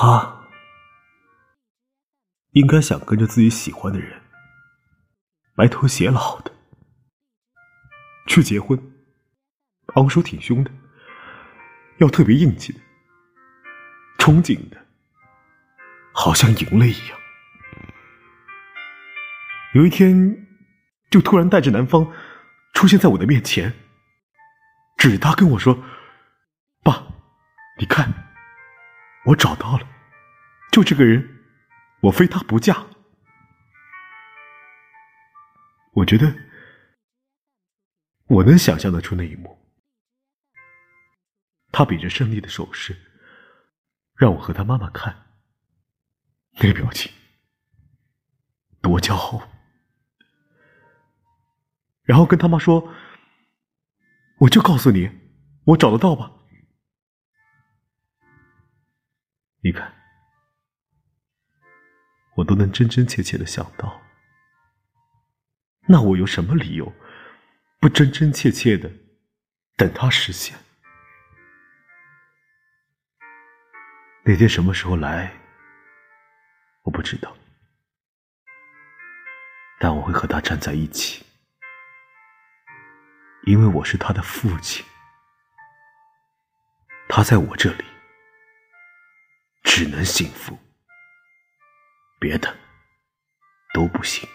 他应该想跟着自己喜欢的人白头偕老的，去结婚，昂首挺胸的，要特别硬气的，憧憬的，好像赢了一样。有一天，就突然带着男方出现在我的面前，指着他跟我说：“爸，你看，我找到了，就这个人，我非他不嫁。”我觉得，我能想象得出那一幕。他比着胜利的手势，让我和他妈妈看，那表情，多骄傲。然后跟他妈说：“我就告诉你，我找得到吧。”你看，我都能真真切切的想到，那我有什么理由不真真切切的等他实现？那天什么时候来，我不知道，但我会和他站在一起。因为我是他的父亲，他在我这里只能幸福，别的都不行。